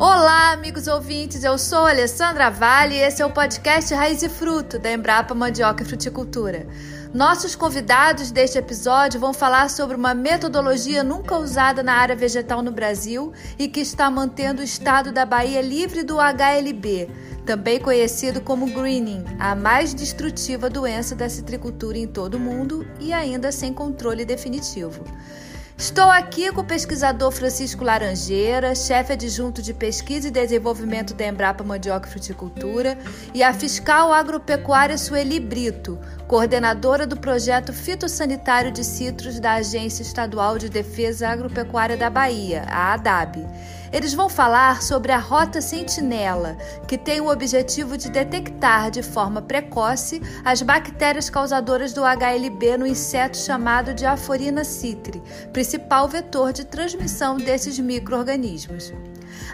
Olá, amigos ouvintes, eu sou Alessandra Vale e esse é o podcast Raiz e Fruto da Embrapa Mandioca e Fruticultura. Nossos convidados deste episódio vão falar sobre uma metodologia nunca usada na área vegetal no Brasil e que está mantendo o estado da Bahia livre do HLB, também conhecido como greening, a mais destrutiva doença da citricultura em todo o mundo e ainda sem controle definitivo. Estou aqui com o pesquisador Francisco Laranjeira, chefe adjunto de pesquisa e desenvolvimento da Embrapa Mandioca e Fruticultura, e a fiscal agropecuária Sueli Brito, coordenadora do projeto fitossanitário de citros da Agência Estadual de Defesa Agropecuária da Bahia, a ADAB. Eles vão falar sobre a Rota Sentinela, que tem o objetivo de detectar de forma precoce as bactérias causadoras do HLB no inseto chamado de Aforina citri, principal vetor de transmissão desses microorganismos.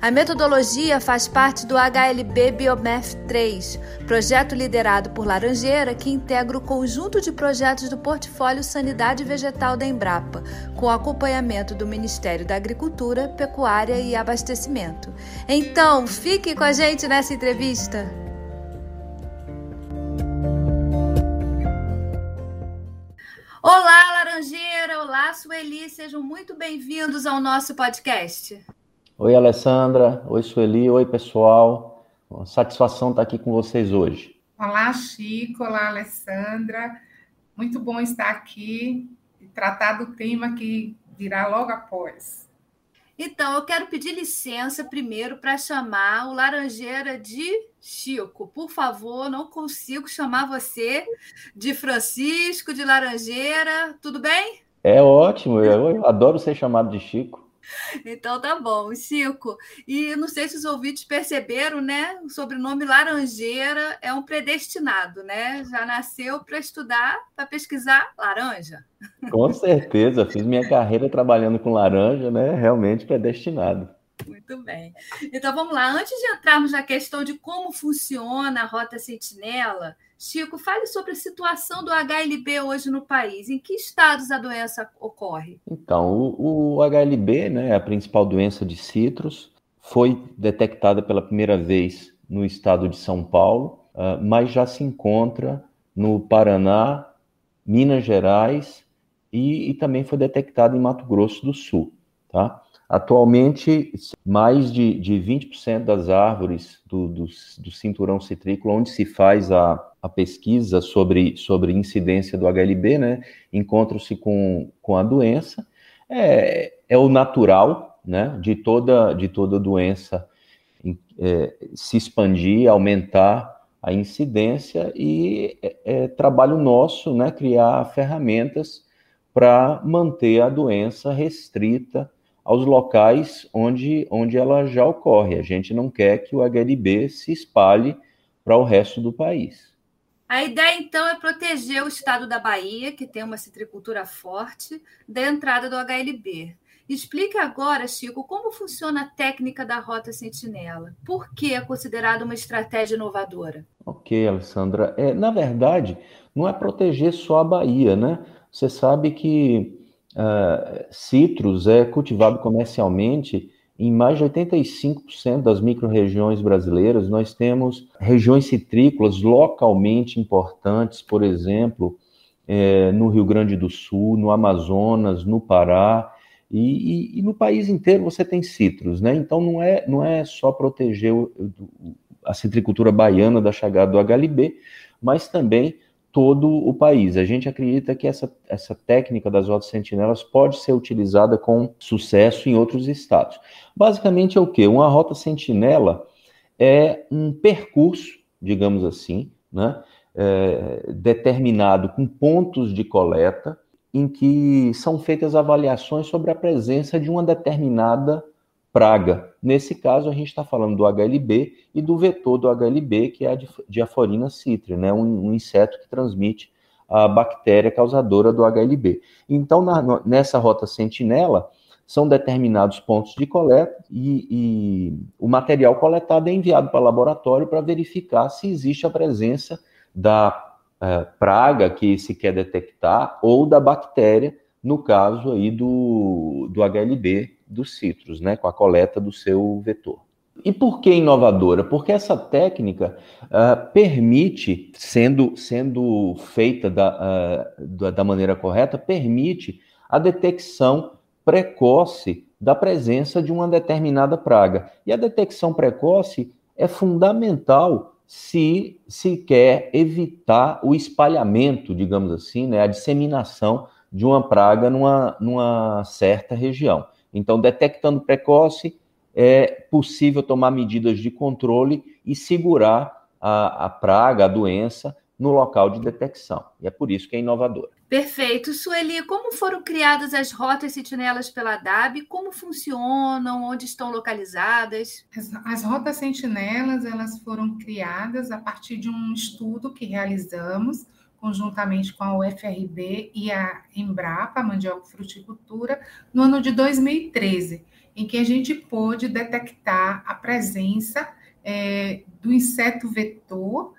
A metodologia faz parte do HLB Biomath 3, projeto liderado por Laranjeira que integra o conjunto de projetos do portfólio Sanidade Vegetal da Embrapa, com acompanhamento do Ministério da Agricultura, Pecuária e Abastecimento. Então, fique com a gente nessa entrevista. Olá, Laranjeira! Olá, Sueli! Sejam muito bem-vindos ao nosso podcast. Oi, Alessandra. Oi, Sueli. Oi, pessoal. Uma satisfação estar aqui com vocês hoje. Olá, Chico. Olá, Alessandra. Muito bom estar aqui e tratar do tema que virá logo após. Então, eu quero pedir licença primeiro para chamar o Laranjeira de Chico. Por favor, não consigo chamar você de Francisco, de Laranjeira. Tudo bem? É ótimo. Eu adoro ser chamado de Chico. Então tá bom, Chico. E não sei se os ouvintes perceberam, né? O sobrenome Laranjeira é um predestinado, né? Já nasceu para estudar, para pesquisar laranja. Com certeza, fiz minha carreira trabalhando com laranja, né? Realmente predestinado. Muito bem. Então vamos lá. Antes de entrarmos na questão de como funciona a Rota Sentinela, Chico, fale sobre a situação do HLB hoje no país. Em que estados a doença ocorre? Então, o, o HLB, né, a principal doença de citros, foi detectada pela primeira vez no estado de São Paulo, uh, mas já se encontra no Paraná, Minas Gerais e, e também foi detectado em Mato Grosso do Sul. Tá? Atualmente, mais de, de 20% das árvores do, do, do, cinturão citrícola, onde se faz a, a pesquisa sobre, sobre incidência do HLB, né, encontram-se com, com a doença. É, é o natural né, de, toda, de toda doença é, se expandir, aumentar a incidência, e é, é trabalho nosso né, criar ferramentas para manter a doença restrita aos locais onde, onde ela já ocorre. A gente não quer que o HLB se espalhe para o resto do país. A ideia, então, é proteger o estado da Bahia, que tem uma citricultura forte, da entrada do HLB. Explique agora, Chico, como funciona a técnica da Rota Sentinela. Por que é considerada uma estratégia inovadora? Ok, Alessandra. É, na verdade, não é proteger só a Bahia, né? Você sabe que uh, citrus é cultivado comercialmente em mais de 85% das micro-regiões brasileiras. Nós temos regiões citrícolas localmente importantes, por exemplo, é, no Rio Grande do Sul, no Amazonas, no Pará, e, e, e, no país inteiro você tem citros, né? Então não é, não é só proteger o, a citricultura baiana da chegada do HLB, mas também todo o país. A gente acredita que essa, essa técnica das rotas sentinelas pode ser utilizada com sucesso em outros estados. Basicamente é o que? Uma rota sentinela é um percurso, digamos assim, né, é, determinado com pontos de coleta em que são feitas avaliações sobre a presença de uma determinada praga. Nesse caso, a gente está falando do HLB e do vetor do HLB, que é a diaforina citri, né? um, um inseto que transmite a bactéria causadora do HLB. Então, na, nessa rota sentinela, são determinados pontos de coleta e, e o material coletado é enviado para o laboratório para verificar se existe a presença da é, praga que se quer detectar ou da bactéria, no caso aí do, do HLB dos citros, né, com a coleta do seu vetor. e por que inovadora? Porque essa técnica uh, permite, sendo, sendo feita da, uh, da, da maneira correta, permite a detecção precoce da presença de uma determinada praga. E a detecção precoce é fundamental se se quer evitar o espalhamento, digamos assim, né, a disseminação de uma praga numa, numa certa região. Então, detectando precoce, é possível tomar medidas de controle e segurar a, a praga, a doença, no local de detecção. E é por isso que é inovador. Perfeito. Sueli, como foram criadas as rotas sentinelas pela DAB? Como funcionam? Onde estão localizadas? As, as rotas sentinelas elas foram criadas a partir de um estudo que realizamos conjuntamente com a UFRB e a Embrapa, Mandioca Fruticultura, no ano de 2013, em que a gente pôde detectar a presença é, do inseto vetor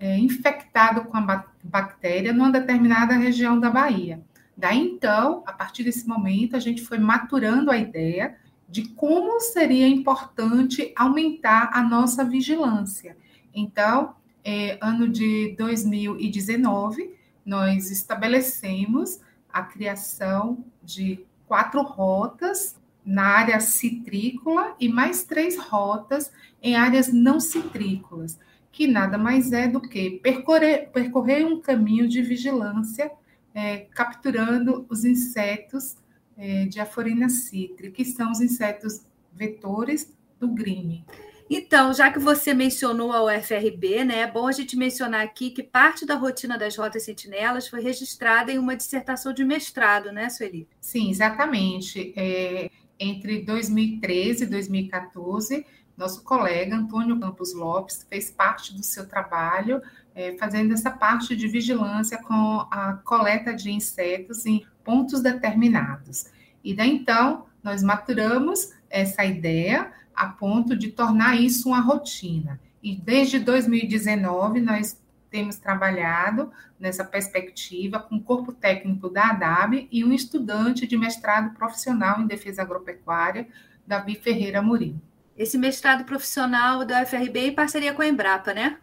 é, infectado com a bactéria numa determinada região da Bahia. Daí então, a partir desse momento, a gente foi maturando a ideia de como seria importante aumentar a nossa vigilância. Então, é, ano de 2019, nós estabelecemos a criação de quatro rotas na área citrícola e mais três rotas em áreas não citrícolas que nada mais é do que percorrer, percorrer um caminho de vigilância, é, capturando os insetos é, de Aforina citri, que são os insetos vetores do grime. Então, já que você mencionou a UFRB, né, é bom a gente mencionar aqui que parte da rotina das rotas sentinelas foi registrada em uma dissertação de mestrado, né, Sueli? Sim, exatamente. É, entre 2013 e 2014, nosso colega Antônio Campos Lopes fez parte do seu trabalho, é, fazendo essa parte de vigilância com a coleta de insetos em pontos determinados. E daí então, nós maturamos essa ideia a ponto de tornar isso uma rotina. E desde 2019, nós temos trabalhado nessa perspectiva com o corpo técnico da ADAB e um estudante de mestrado profissional em defesa agropecuária, Davi Ferreira Murim esse mestrado profissional da UFRB em parceria com a Embrapa, né?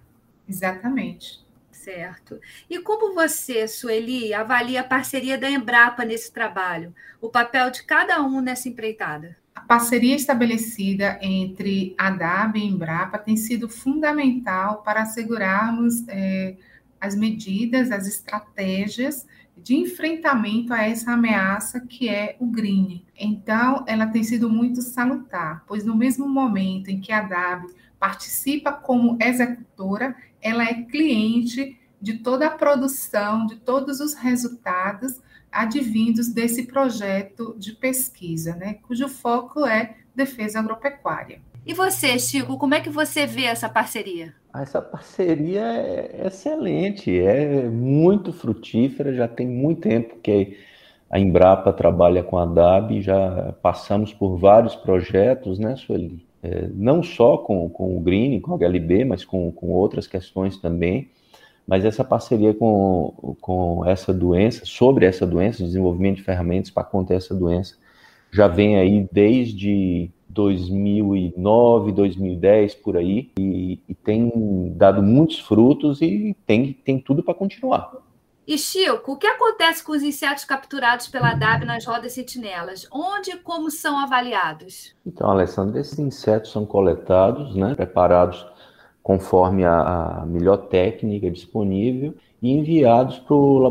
Exatamente. Certo. E como você, Sueli, avalia a parceria da Embrapa nesse trabalho? O papel de cada um nessa empreitada? A parceria estabelecida entre a DAB e a Embrapa tem sido fundamental para assegurarmos é, as medidas, as estratégias de enfrentamento a essa ameaça que é o green. Então, ela tem sido muito salutar, pois no mesmo momento em que a DAB participa como executora, ela é cliente de toda a produção, de todos os resultados advindos desse projeto de pesquisa, né, cujo foco é defesa agropecuária. E você, Chico, como é que você vê essa parceria? Ah, essa parceria é excelente, é muito frutífera, já tem muito tempo que a Embrapa trabalha com a DAB, já passamos por vários projetos, né, Sueli? É, não só com, com o Green, com a HLB, mas com, com outras questões também. Mas essa parceria com, com essa doença, sobre essa doença, desenvolvimento de ferramentas para conter essa doença, já vem aí desde 2009, 2010, por aí, e, e tem dado muitos frutos e tem, tem tudo para continuar. E Chico, o que acontece com os insetos capturados pela DAB nas rodas sentinelas? Onde e como são avaliados? Então, Alessandra, esses insetos são coletados, né, preparados conforme a, a melhor técnica disponível e enviados para os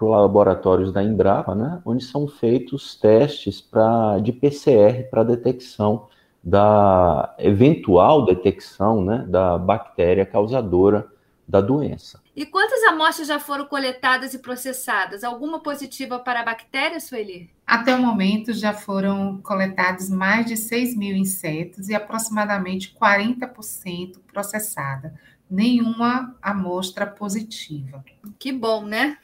laboratórios da Embrapa, né, onde são feitos testes pra, de PCR para detecção da eventual detecção né, da bactéria causadora da doença. E quantas amostras já foram coletadas e processadas? Alguma positiva para a bactéria, Sueli? Até o momento já foram coletados mais de 6 mil insetos e aproximadamente 40% processada nenhuma amostra positiva. Que bom, né?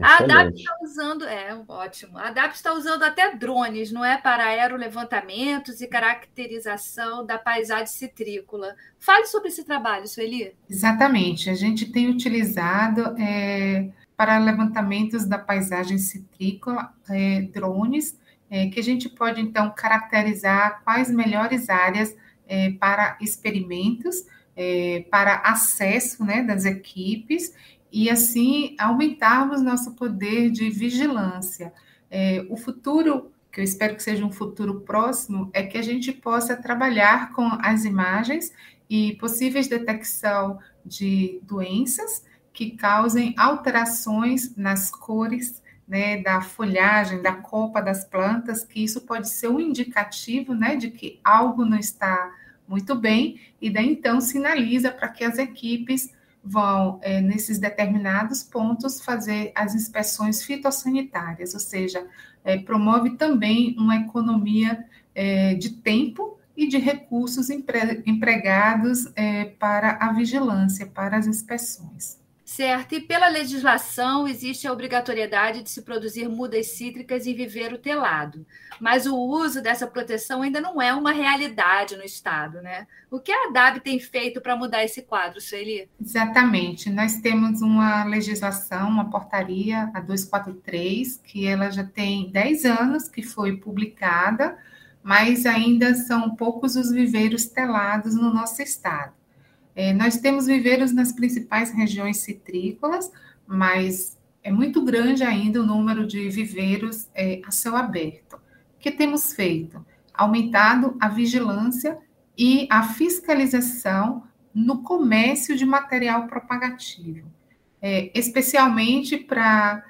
A ADAP está usando, é ótimo. A ADAP está usando até drones, não é? Para aerolevantamentos e caracterização da paisagem citrícola. Fale sobre esse trabalho, Sueli. Exatamente. A gente tem utilizado é, para levantamentos da paisagem citrícola é, drones, é, que a gente pode então caracterizar quais melhores áreas é, para experimentos, é, para acesso né, das equipes e assim aumentarmos nosso poder de vigilância. É, o futuro, que eu espero que seja um futuro próximo, é que a gente possa trabalhar com as imagens e possíveis detecção de doenças que causem alterações nas cores né, da folhagem, da copa das plantas, que isso pode ser um indicativo né, de que algo não está muito bem, e daí então sinaliza para que as equipes vão, é, nesses determinados pontos, fazer as inspeções fitossanitárias, ou seja, é, promove também uma economia é, de tempo e de recursos empre, empregados é, para a vigilância, para as inspeções. Certo, e pela legislação existe a obrigatoriedade de se produzir mudas cítricas em viveiro telado, mas o uso dessa proteção ainda não é uma realidade no Estado, né? O que a ADAB tem feito para mudar esse quadro, Sueli? Exatamente, nós temos uma legislação, uma portaria, a 243, que ela já tem 10 anos que foi publicada, mas ainda são poucos os viveiros telados no nosso Estado. É, nós temos viveiros nas principais regiões citrícolas, mas é muito grande ainda o número de viveiros é, a céu aberto. O que temos feito? Aumentado a vigilância e a fiscalização no comércio de material propagativo, é, especialmente para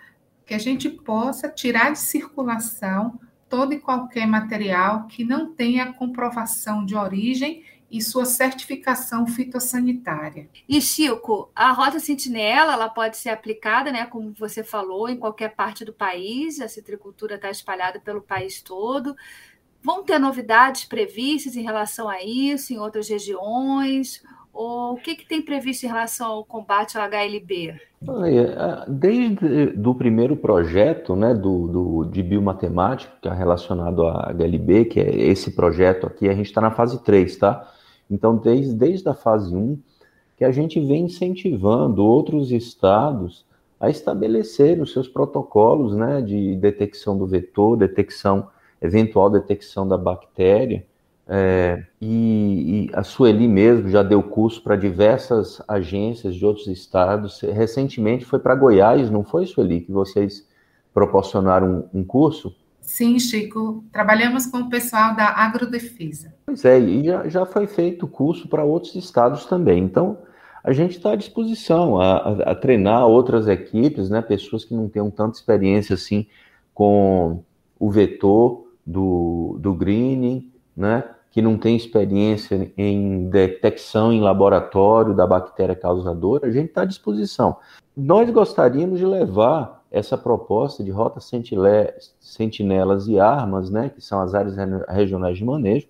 que a gente possa tirar de circulação todo e qualquer material que não tenha comprovação de origem e sua certificação fitossanitária. E Chico, a rota sentinela ela pode ser aplicada, né, como você falou, em qualquer parte do país. A citricultura está espalhada pelo país todo. Vão ter novidades previstas em relação a isso em outras regiões? Ou o que, que tem previsto em relação ao combate ao HLB? Desde o primeiro projeto né, do, do, de biomatemática relacionado a HLB, que é esse projeto aqui, a gente está na fase 3, tá? Então, desde, desde a fase 1, que a gente vem incentivando outros estados a estabelecer os seus protocolos né, de detecção do vetor, detecção, eventual detecção da bactéria. É, e, e, a Sueli mesmo já deu curso para diversas agências de outros estados. Recentemente foi para Goiás, não foi, Sueli, que vocês proporcionaram um, um curso? Sim, Chico, trabalhamos com o pessoal da agrodefesa. Pois é, e já, já foi feito curso para outros estados também. Então, a gente está à disposição a, a, a, treinar outras equipes, né, pessoas que não tenham tanta experiência assim com o vetor do, do greening, né, que não tem experiência em detecção em laboratório da bactéria causadora, a gente está à disposição. Nós gostaríamos de levar essa proposta de rota sentinelas e armas, né, que são as áreas regionais de manejo,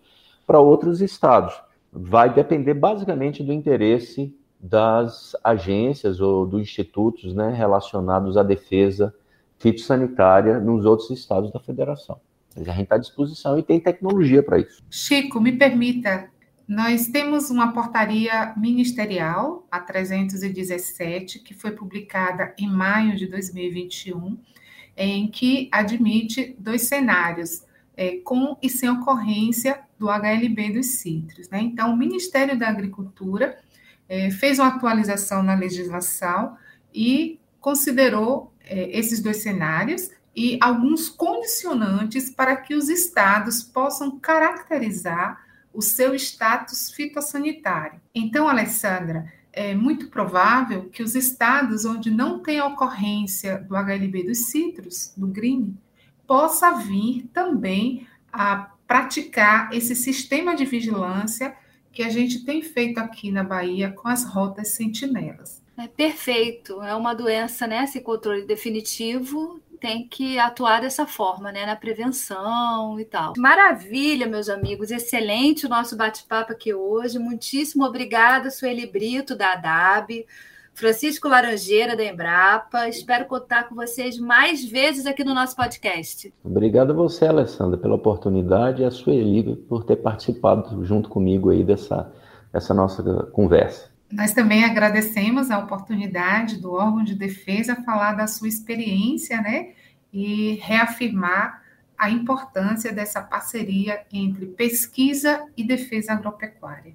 para outros estados. Vai depender basicamente do interesse das agências ou dos institutos né, relacionados à defesa fitossanitária nos outros estados da federação. A gente está à disposição e tem tecnologia para isso. Chico, me permita nós temos uma portaria ministerial, a 317, que foi publicada em maio de 2021, em que admite dois cenários, é, com e sem ocorrência do HLB dos citros. Né? Então, o Ministério da Agricultura é, fez uma atualização na legislação e considerou é, esses dois cenários e alguns condicionantes para que os estados possam caracterizar o seu status fitossanitário. Então, Alessandra, é muito provável que os estados onde não tem ocorrência do HLB dos citros, do green, possa vir também a praticar esse sistema de vigilância que a gente tem feito aqui na Bahia com as rotas sentinelas. É perfeito, é uma doença, né, sem controle definitivo, tem que atuar dessa forma, né, na prevenção e tal. Maravilha, meus amigos, excelente o nosso bate-papo aqui hoje. Muitíssimo obrigada, Sueli Brito, da ADAB, Francisco Laranjeira, da Embrapa. Espero contar com vocês mais vezes aqui no nosso podcast. Obrigado a você, Alessandra, pela oportunidade e a Sueli por ter participado junto comigo aí dessa, dessa nossa conversa. Nós também agradecemos a oportunidade do órgão de defesa falar da sua experiência, né, e reafirmar a importância dessa parceria entre pesquisa e defesa agropecuária.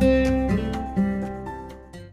Música